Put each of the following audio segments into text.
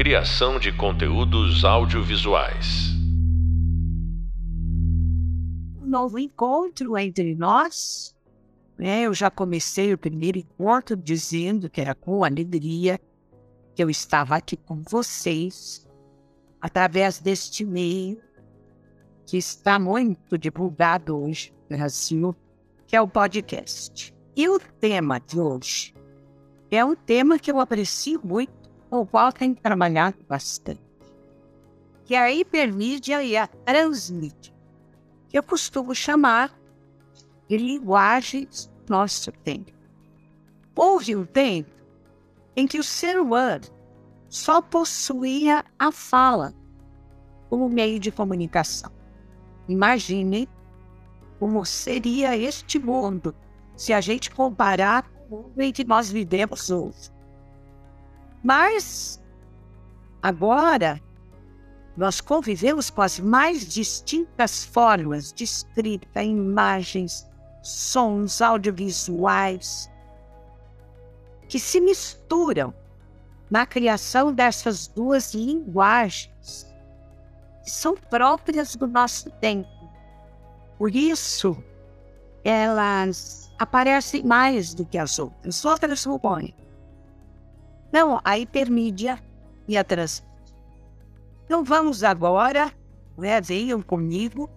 Criação de conteúdos audiovisuais. Um novo encontro entre nós. Né? Eu já comecei o primeiro encontro dizendo que era com alegria que eu estava aqui com vocês, através deste meio que está muito divulgado hoje no Brasil, que é o podcast. E o tema de hoje é um tema que eu aprecio muito o qual tenho trabalhado bastante, que é a hipermídia e a transmídia, que eu costumo chamar de linguagens do nosso tempo. Houve um tempo em que o ser humano só possuía a fala como meio de comunicação. Imaginem como seria este mundo se a gente comparar com o mundo em que nós vivemos hoje. Mas agora nós convivemos com as mais distintas formas de escrita, imagens, sons audiovisuais que se misturam na criação dessas duas linguagens que são próprias do nosso tempo. Por isso, elas aparecem mais do que as outras. Outras supõem não, a hipermídia e a transmídia. Então vamos agora, né, venham comigo,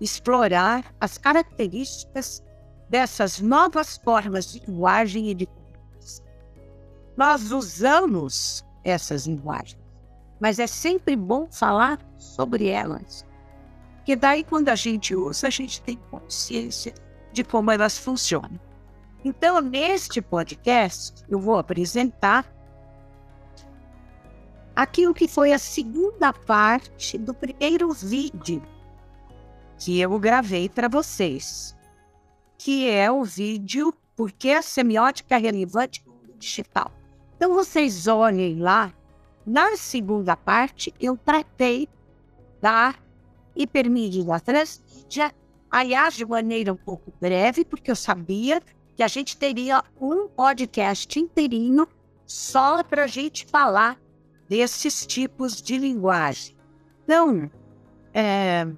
explorar as características dessas novas formas de linguagem e de comunicação. Nós usamos essas linguagens, mas é sempre bom falar sobre elas, porque daí quando a gente usa, a gente tem consciência de como elas funcionam. Então, neste podcast, eu vou apresentar aquilo que foi a segunda parte do primeiro vídeo que eu gravei para vocês, que é o vídeo Por que a semiótica é relevante no digital. Então vocês olhem lá, na segunda parte eu tratei da hipermídia da transmídia, aliás, de maneira um pouco breve, porque eu sabia que a gente teria um podcast inteirinho só para a gente falar desses tipos de linguagem. Então, é,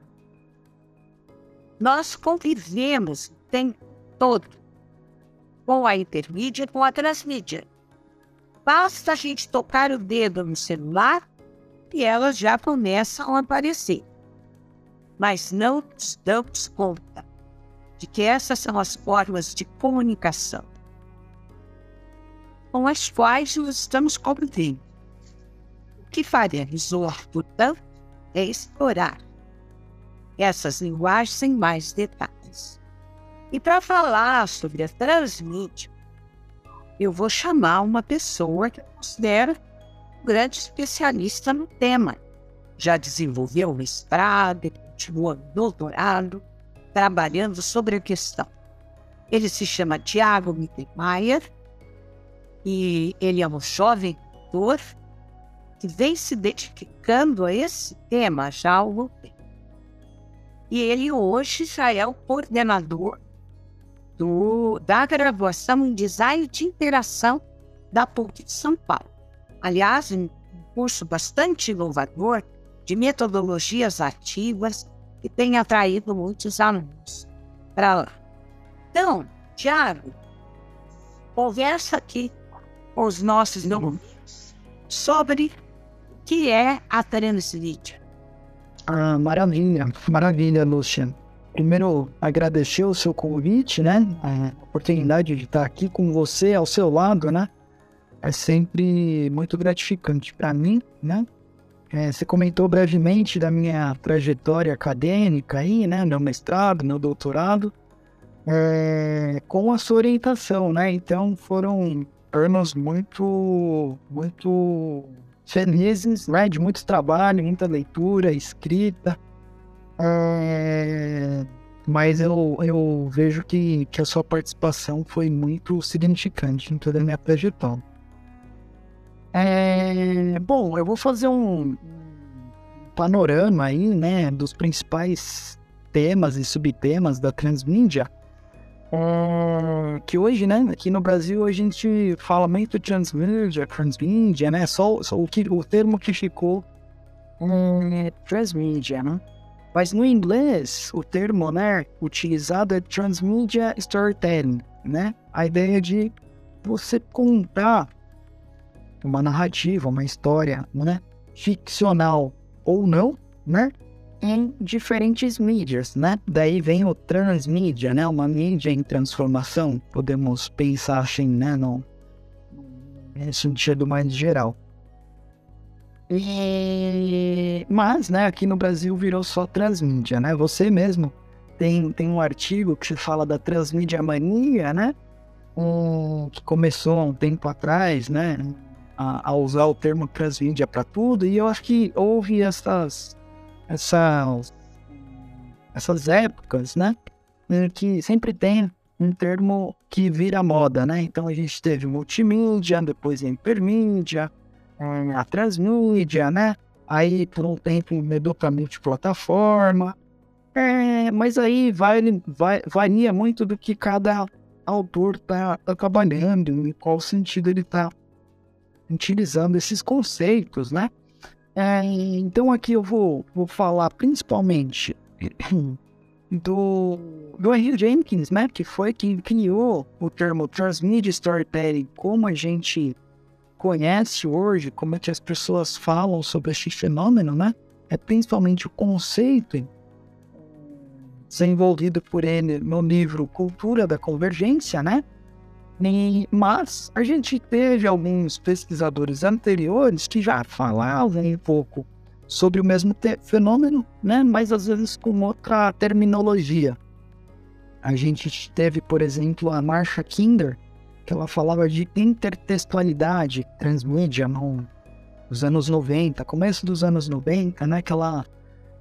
nós convivemos o tempo todo com a intermídia e com a transmídia. Basta a gente tocar o dedo no celular e elas já começam a aparecer. Mas não nos damos conta de que essas são as formas de comunicação com as quais nós estamos convivendo que faremos hoje, portanto, é explorar essas linguagens em mais detalhes. E para falar sobre a transmídia, eu vou chamar uma pessoa que eu considero um grande especialista no tema. Já desenvolveu o mestrado, continua no doutorado, trabalhando sobre a questão. Ele se chama Tiago Mittermeier e ele é um jovem doutor que vem se dedicando a esse tema já há algum tempo. E ele hoje já é o coordenador do, da graduação em Design de Interação da PUC de São Paulo. Aliás, um curso bastante inovador de metodologias ativas que tem atraído muitos alunos para lá. Então, Tiago, conversa aqui com os nossos alunos sobre que é a transmídia? Ah, maravilha, maravilha, Lucian. Primeiro, agradecer o seu convite, né? A oportunidade de estar aqui com você ao seu lado, né? É sempre muito gratificante para mim, né? É, você comentou brevemente da minha trajetória acadêmica aí, né? Meu mestrado, meu doutorado, é, com a sua orientação, né? Então foram anos muito, muito felizes, né? De muito trabalho, muita leitura, escrita. É... Mas eu, eu vejo que, que a sua participação foi muito significante em toda a minha trajetória. É... Bom, eu vou fazer um panorama aí, né, dos principais temas e subtemas da transmídia. É, que hoje, né, aqui no Brasil a gente fala muito transmídia, transmídia, né, só, só o, que, o termo que ficou é transmídia, né? Mas no inglês, o termo, né, utilizado é transmedia storytelling, né? A ideia de você contar uma narrativa, uma história, né, ficcional ou não, né, em diferentes mídias, né? Daí vem o transmídia, né? Uma mídia em transformação. Podemos pensar assim, né? No, no sentido mais geral. E... Mas, né? Aqui no Brasil virou só transmídia, né? Você mesmo tem, tem um artigo que fala da transmídia mania, né? Um, que começou há um tempo atrás, né? A, a usar o termo transmídia para tudo. E eu acho que houve essas essas, essas épocas, né? Que sempre tem um termo que vira moda, né? Então a gente teve multimídia, depois hipermídia, a transmídia, né? Aí por um tempo mudou para multiplataforma. É, mas aí vai, vai, varia muito do que cada autor tá, tá trabalhando, em qual sentido ele tá utilizando esses conceitos, né? É, então aqui eu vou, vou falar principalmente do, do Henry Jenkins, né, que foi quem criou o termo Transmedia Storytelling, como a gente conhece hoje, como é que as pessoas falam sobre este fenômeno, né? É principalmente o conceito desenvolvido por ele no livro Cultura da Convergência, né? E, mas a gente teve alguns pesquisadores anteriores que já falavam um pouco sobre o mesmo fenômeno, né? mas às vezes com outra terminologia. A gente teve, por exemplo, a Marsha Kinder, que ela falava de intertextualidade transmídia nos anos 90, começo dos anos 90, né? Que ela,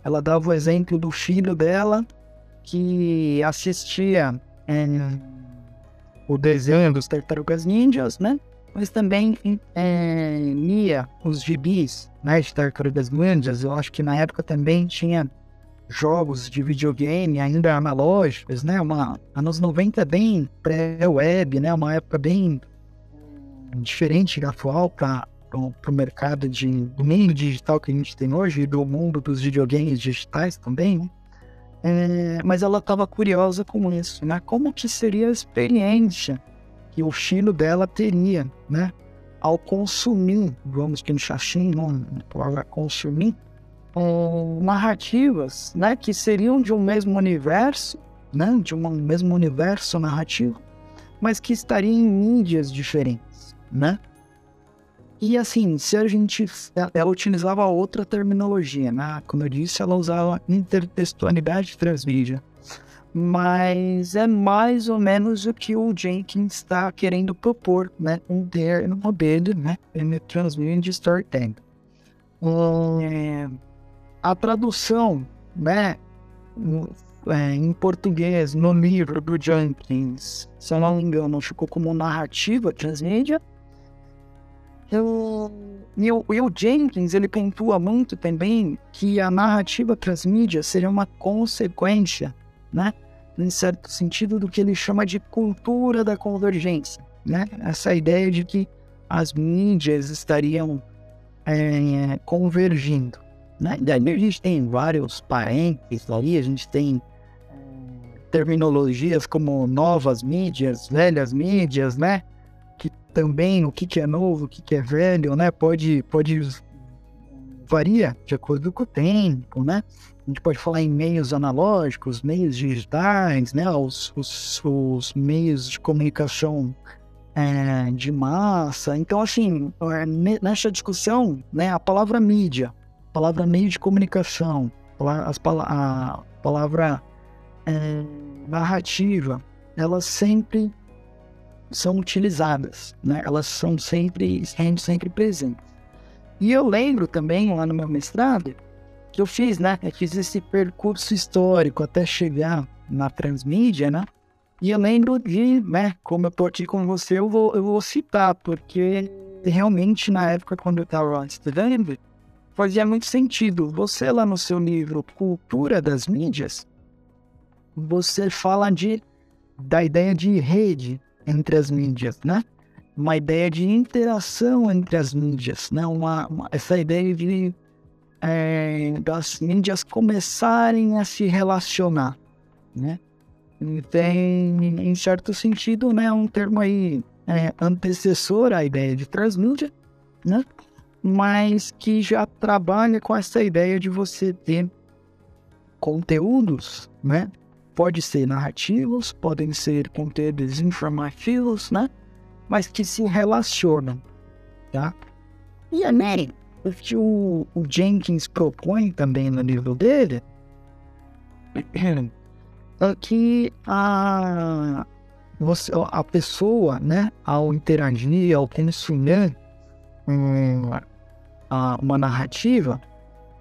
ela dava o exemplo do filho dela que assistia é, o desenho dos Tartarugas Ninjas, né? Mas também é, lia os gibis né, de Tartarugas Ninjas. Eu acho que na época também tinha jogos de videogame ainda analógicos, né? Uma, anos 90 bem pré-web, né? Uma época bem diferente da atual para o mercado de, do mundo digital que a gente tem hoje e do mundo dos videogames digitais também, né? É, mas ela estava curiosa com isso, né? Como que seria a experiência que o filho dela teria, né? Ao consumir, vamos que no não, para consumir é, narrativas, né? Que seriam de um mesmo universo, né? De um mesmo universo narrativo, mas que estariam em mídias diferentes, né? E assim, se a gente. Ela utilizava outra terminologia, né? Como eu disse, ela usava intertextualidade transmídia. Mas é mais ou menos o que o Jenkins está querendo propor, né? Um termo dele, né? Transmedia Storytelling. É, a tradução, né? É, em português, no livro do Jenkins, se eu não me engano, ficou como narrativa transmídia eu, e o Jenkins, ele pontua muito também que a narrativa transmídia seria uma consequência, né? Em certo sentido, do que ele chama de cultura da convergência, né? Essa ideia de que as mídias estariam é, convergindo, né? Daí a gente tem vários parênteses ali, a gente tem é, terminologias como novas mídias, velhas mídias, né? Também o que, que é novo, o que, que é velho, né? Pode, pode varia de acordo com o tempo, né? A gente pode falar em meios analógicos, meios digitais, né? Os, os, os meios de comunicação é, de massa. Então, assim, é, nessa discussão, né? A palavra mídia, a palavra meio de comunicação, as, a palavra é, narrativa, ela sempre são utilizadas, né? Elas são sempre, estão sempre presentes. E eu lembro também, lá no meu mestrado, que eu fiz, né? Eu fiz esse percurso histórico até chegar na transmídia, né? E eu lembro de, né? Como eu tô aqui com você, eu vou, eu vou citar, porque realmente na época quando eu estava estudando, fazia muito sentido. Você lá no seu livro Cultura das Mídias, você fala de da ideia de rede entre as mídias, né? Uma ideia de interação entre as mídias, né? Uma, uma essa ideia de é, das mídias começarem a se relacionar, né? Tem, em certo sentido, né, um termo aí é, antecessor à ideia de transmídia, né? Mas que já trabalha com essa ideia de você ter conteúdos, né? Pode ser narrativos, podem ser conteúdos informativos, né? Mas que se relacionam, tá? E a Mary, o que o, o Jenkins propõe também no livro dele é que a, você, a pessoa, né, ao interagir, ao consumir hum, uma narrativa,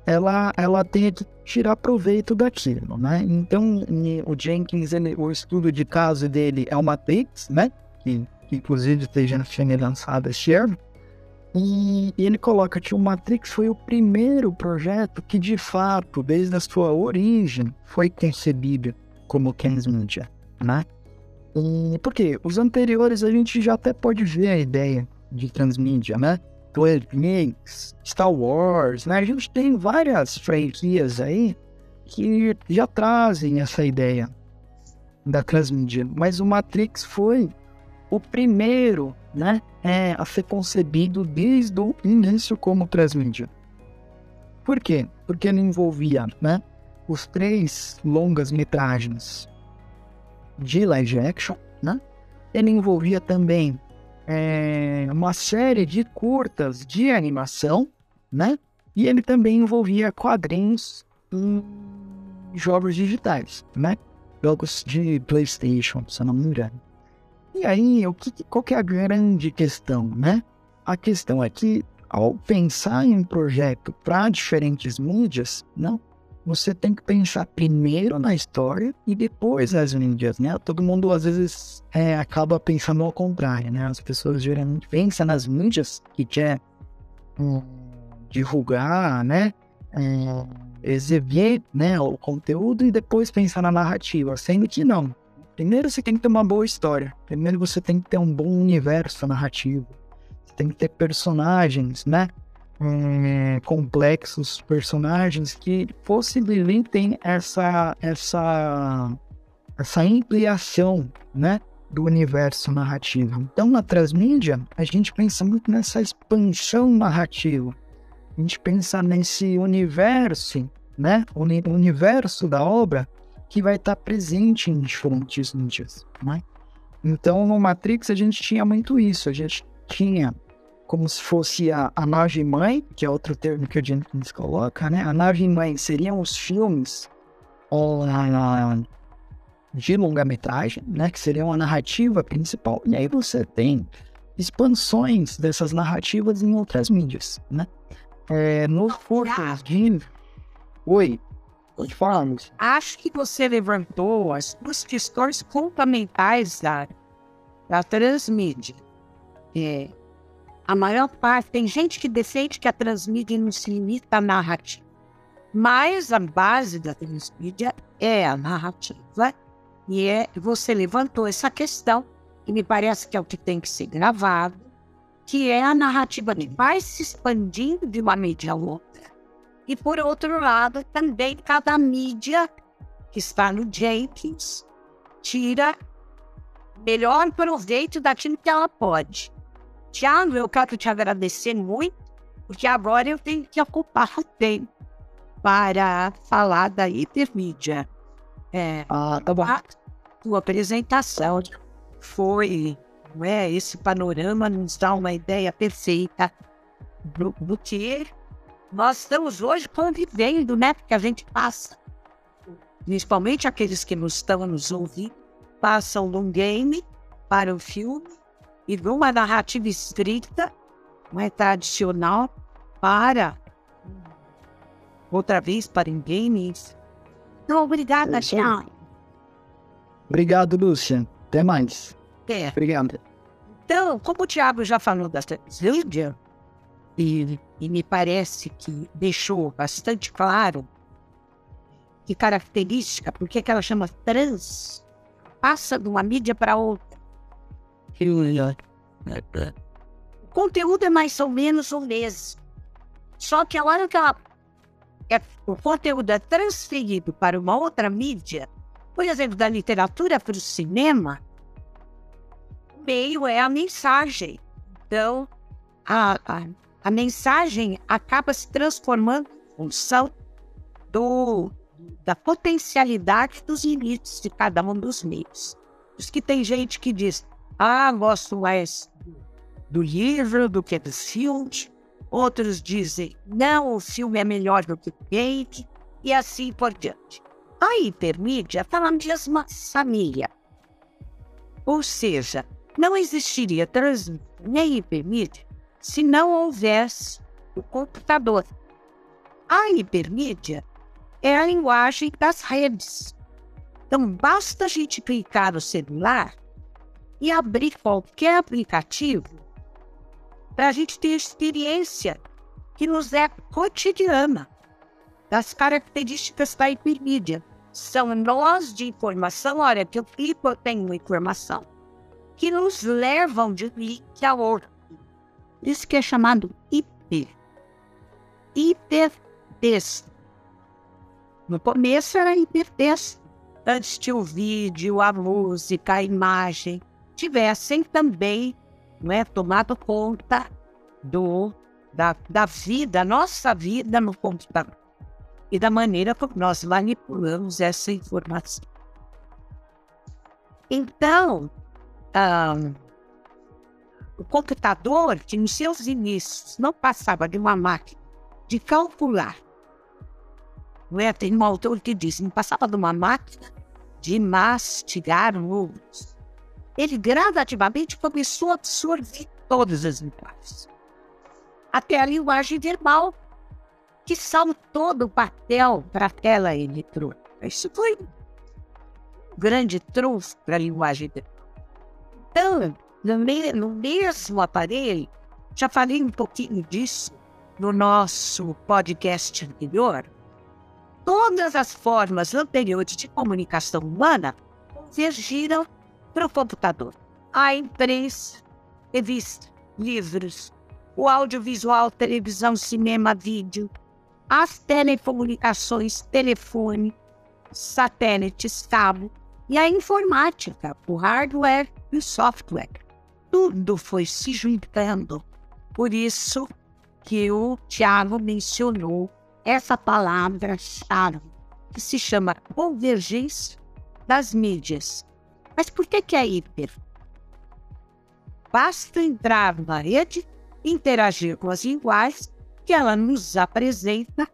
ela, ela tem que tirar proveito daquilo, né? Então, o Jenkins, ele, o estudo de caso dele é o Matrix, né? Que, que inclusive esteja sendo lançado este ano. E, e, ele coloca que o Matrix foi o primeiro projeto que, de fato, desde a sua origem, foi concebido como transmídia, né? E, porque os anteriores a gente já até pode ver a ideia de transmídia, né? Twin Peaks, Star Wars, né? A gente tem várias franquias aí que já trazem essa ideia da transmídia, mas o Matrix foi o primeiro, né, é, a ser concebido desde o início como transmídia. Por quê? Porque ele envolvia, né, os três longas metragens de live action, né? Ele envolvia também é, uma série de curtas de animação, né? E ele também envolvia quadrinhos e jogos digitais, né? Jogos de PlayStation, se não me engano. E aí, o que, qual que é a grande questão, né? A questão é que, ao pensar em um projeto para diferentes mídias, não, você tem que pensar primeiro na história e depois nas mídias, né? Todo mundo às vezes é, acaba pensando ao contrário, né? As pessoas geralmente pensam nas mídias que quer hum, divulgar, né? É, exibir né, o conteúdo e depois pensar na narrativa, sendo que não. Primeiro você tem que ter uma boa história. Primeiro você tem que ter um bom universo narrativo. Você tem que ter personagens, né? É, complexos personagens que possibilitem essa, essa, essa ampliação né, do universo narrativo. Então, na transmídia, a gente pensa muito nessa expansão narrativa. A gente pensa nesse universo, né, o universo da obra que vai estar presente em diferentes mídias. Né? Então, no Matrix, a gente tinha muito isso. A gente tinha como se fosse a, a nave mãe, que é outro termo que o Jenkins coloca, né? A nave mãe seriam os filmes de longa-metragem, né? Que seriam a narrativa principal. E aí você tem expansões dessas narrativas em outras mídias, né? É, no curtas de... Oi, pode falar, Lúcia. Acho que você levantou as duas questões fundamentais da, da transmídia. É, a maior parte, tem gente que defende que a transmídia não se limita à narrativa. Mas a base da transmídia é a narrativa. E é, você levantou essa questão, que me parece que é o que tem que ser gravado, que é a narrativa que vai se expandindo de uma mídia a outra. E por outro lado, também cada mídia que está no Jenkins tira melhor proveito daquilo que ela pode. Tiago, eu quero te agradecer muito, porque agora eu tenho que ocupar o tempo para falar da hipermídia. É, ah, tá bom. A tua apresentação foi, não é, esse panorama nos dá uma ideia perfeita do, do que nós estamos hoje convivendo, né? Porque a gente passa, principalmente aqueles que nos estão nos ouvindo, passam de um game para o filme e de uma narrativa estrita, é tradicional, para outra vez para games. Então, obrigada, Sean. Obrigado, Lúcia. Até mais. É. Obrigado. Então, como o Thiago já falou da Zildia, e, e me parece que deixou bastante claro que característica, por que ela chama trans, passa de uma mídia para outra. O conteúdo é mais ou menos o mesmo. Só que a hora que ela, é, o conteúdo é transferido para uma outra mídia, por exemplo, da literatura para o cinema, o meio é a mensagem. Então, a, a, a mensagem acaba se transformando em função do, da potencialidade dos limites de cada um dos meios. Isso que tem gente que diz, ah, gosto mais do livro do que dos filmes. Outros dizem, não, o filme é melhor do que o game, e assim por diante. A hipermídia está na mesma família. Ou seja, não existiria transmissão nem hipermídia se não houvesse o computador. A hipermídia é a linguagem das redes. Então, basta a gente clicar no celular e abrir qualquer aplicativo para a gente ter experiência que nos é cotidiana das características da hipermídia. São nós de informação, olha, que eu clico, eu tenho informação, que nos levam de um link a outro. Isso que é chamado hiper. Hipertexto. No começo era hipertexto. Antes tinha o vídeo, a música, a imagem. Tivessem também né, tomado conta do, da, da vida, nossa vida no computador. E da maneira como nós manipulamos essa informação. Então, um, o computador, que nos seus inícios não passava de uma máquina de calcular, é? tem um autor que diz, não passava de uma máquina de mastigar números. Ele gradativamente começou a absorver todas as linguagens. Até a linguagem verbal, que saltou do papel para a tela eletrônica. Isso foi um grande trunfo para a linguagem verbal. Então, no, me no mesmo aparelho, já falei um pouquinho disso no nosso podcast anterior, todas as formas anteriores de comunicação humana convergiram para o computador. A imprensa, revista, livros, o audiovisual, televisão, cinema, vídeo, as telecomunicações, telefone, satélites, cabo e a informática, o hardware e o software tudo foi se juntando. Por isso que o Tiago mencionou essa palavra-chave, que se chama convergência das mídias. Mas por que, que é hiper? Basta entrar na rede, interagir com as linguagens, que ela nos apresenta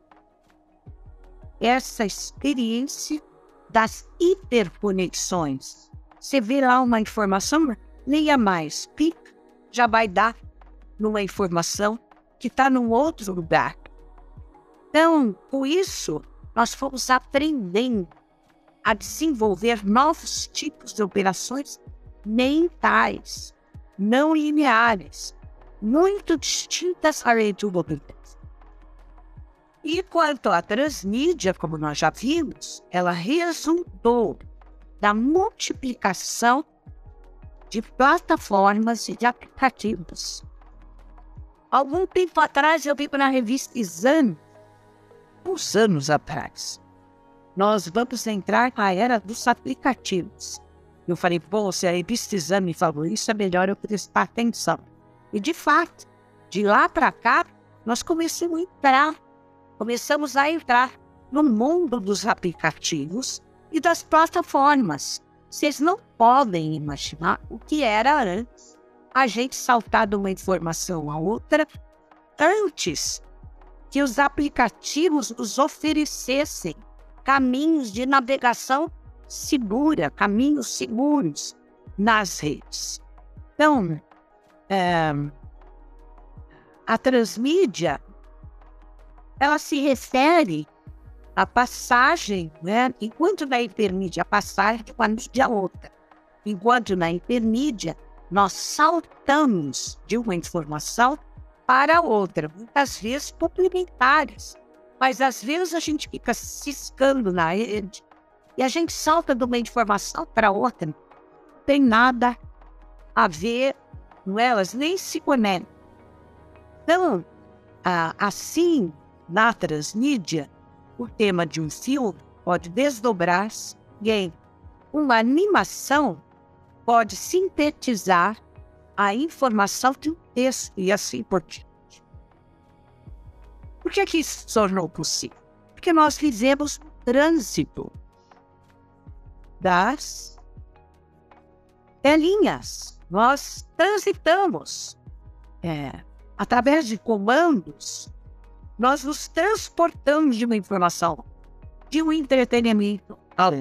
essa experiência das hiperconexões. Você vê lá uma informação, leia mais. Clica, já vai dar numa informação que está num outro lugar. Então, com isso, nós fomos aprendendo a desenvolver novos tipos de operações mentais, não lineares, muito distintas à lei do. E quanto à transmídia, como nós já vimos, ela resultou da multiplicação de plataformas e de aplicativos. Algum tempo atrás eu vi na revista Exame, uns anos atrás, nós vamos entrar na era dos aplicativos. Eu falei, bom, se a revista Exame falou isso, é melhor eu prestar atenção. E de fato, de lá para cá, nós começamos a entrar, começamos a entrar no mundo dos aplicativos e das plataformas. Vocês não podem imaginar o que era antes a gente saltar de uma informação a outra antes que os aplicativos nos oferecessem caminhos de navegação segura, caminhos seguros nas redes. Então, é, a transmídia ela se refere a passagem, né? enquanto na hipermídia a passagem de uma mídia a outra, enquanto na hipermídia nós saltamos de uma informação para outra, muitas vezes complementares, mas às vezes a gente fica ciscando na rede E a gente salta de uma informação para outra. Não tem nada a ver com elas, nem se conectam. Então, assim, na transmídia, o tema de um filme pode desdobrar-se em uma animação pode sintetizar a informação de um texto e assim por diante. Por que, que isso se tornou possível? Porque nós fizemos trânsito das telinhas. Nós transitamos é, através de comandos, nós nos transportamos de uma informação, de um entretenimento ao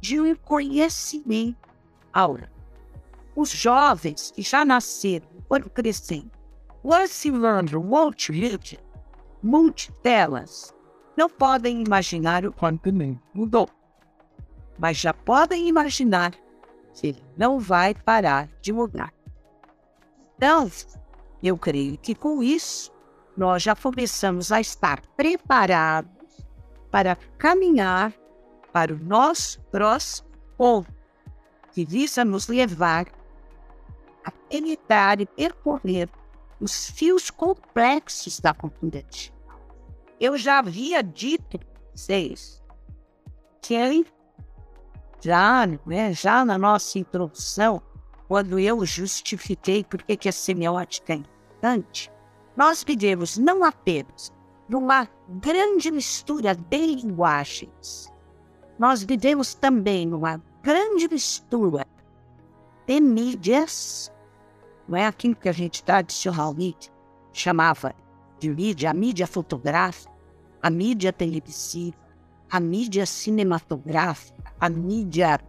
de um conhecimento aula. Os jovens que já nasceram, quando crescem, lançando multimídia, multitelas, não podem imaginar o quanto mudou. Mas já podem imaginar que ele não vai parar de mudar. Então, eu creio que com isso, nós já começamos a estar preparados para caminhar para o nosso próximo ponto que visa nos levar a penetrar e percorrer os fios complexos da cultura. Eu já havia dito para vocês que já, né, já na nossa introdução, quando eu justifiquei por que a semiótica é importante, nós vivemos não apenas numa grande mistura de linguagens, nós vivemos também numa grande mistura de mídias, não é aquilo que a gente tradicionalmente chamava de mídia, a mídia fotográfica, a mídia televisiva, a mídia cinematográfica, a mídia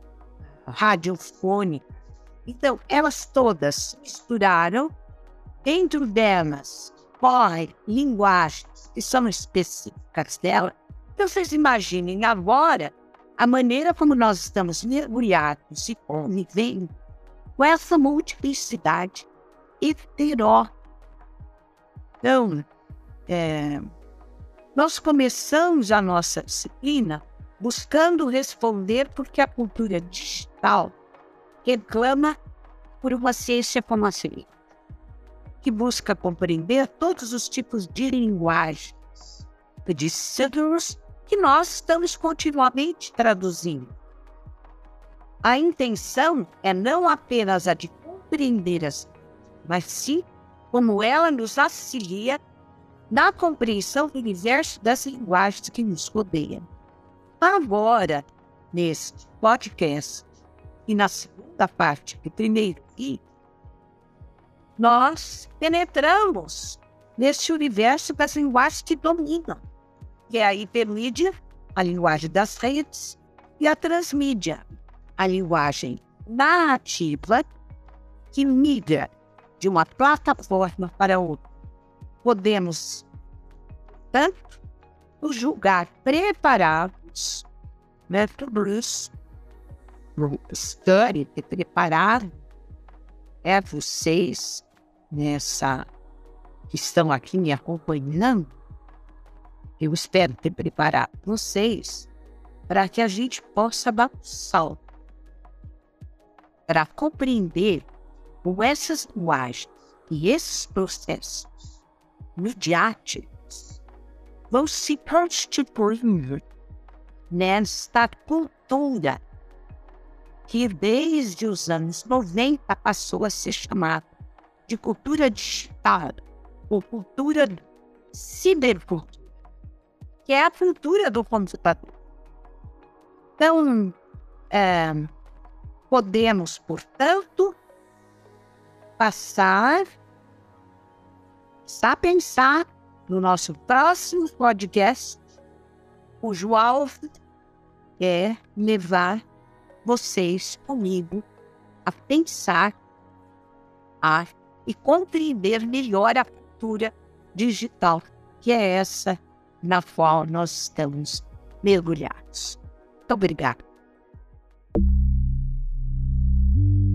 radiofônica. Então, elas todas misturaram, dentro delas correm linguagens que são específicas dela. Então, vocês imaginem agora a maneira como nós estamos mergulhados e convivendo com essa multiplicidade heteró. Então, é, nós começamos a nossa disciplina buscando responder porque a cultura digital reclama por uma ciência como a ciência, que busca compreender todos os tipos de linguagens, de signos que nós estamos continuamente traduzindo. A intenção é não apenas a de compreender as, mas sim como ela nos auxilia na compreensão do universo das linguagens que nos rodeiam. Agora, neste podcast e na segunda parte do primeiro guia, nós penetramos nesse universo das linguagens que dominam que é a hipermídia, a linguagem das redes, e a transmídia, a linguagem narrativa que migra de uma plataforma para outra. Podemos, tanto, nos julgar preparados, né, tudo isso, história de preparar é vocês nessa que estão aqui me acompanhando eu espero ter preparado vocês para que a gente possa dar um salto para compreender como essas linguagens e esses processos midiáticos vão se constituir nesta cultura que desde os anos 90 passou a ser chamada de cultura digital ou cultura cibercultura que é a cultura do computador. Então, é, podemos, portanto, passar a pensar no nosso próximo podcast, cujo alvo é levar vocês comigo a pensar a, e compreender melhor a cultura digital, que é essa na qual nós estamos mergulhados. Muito obrigado.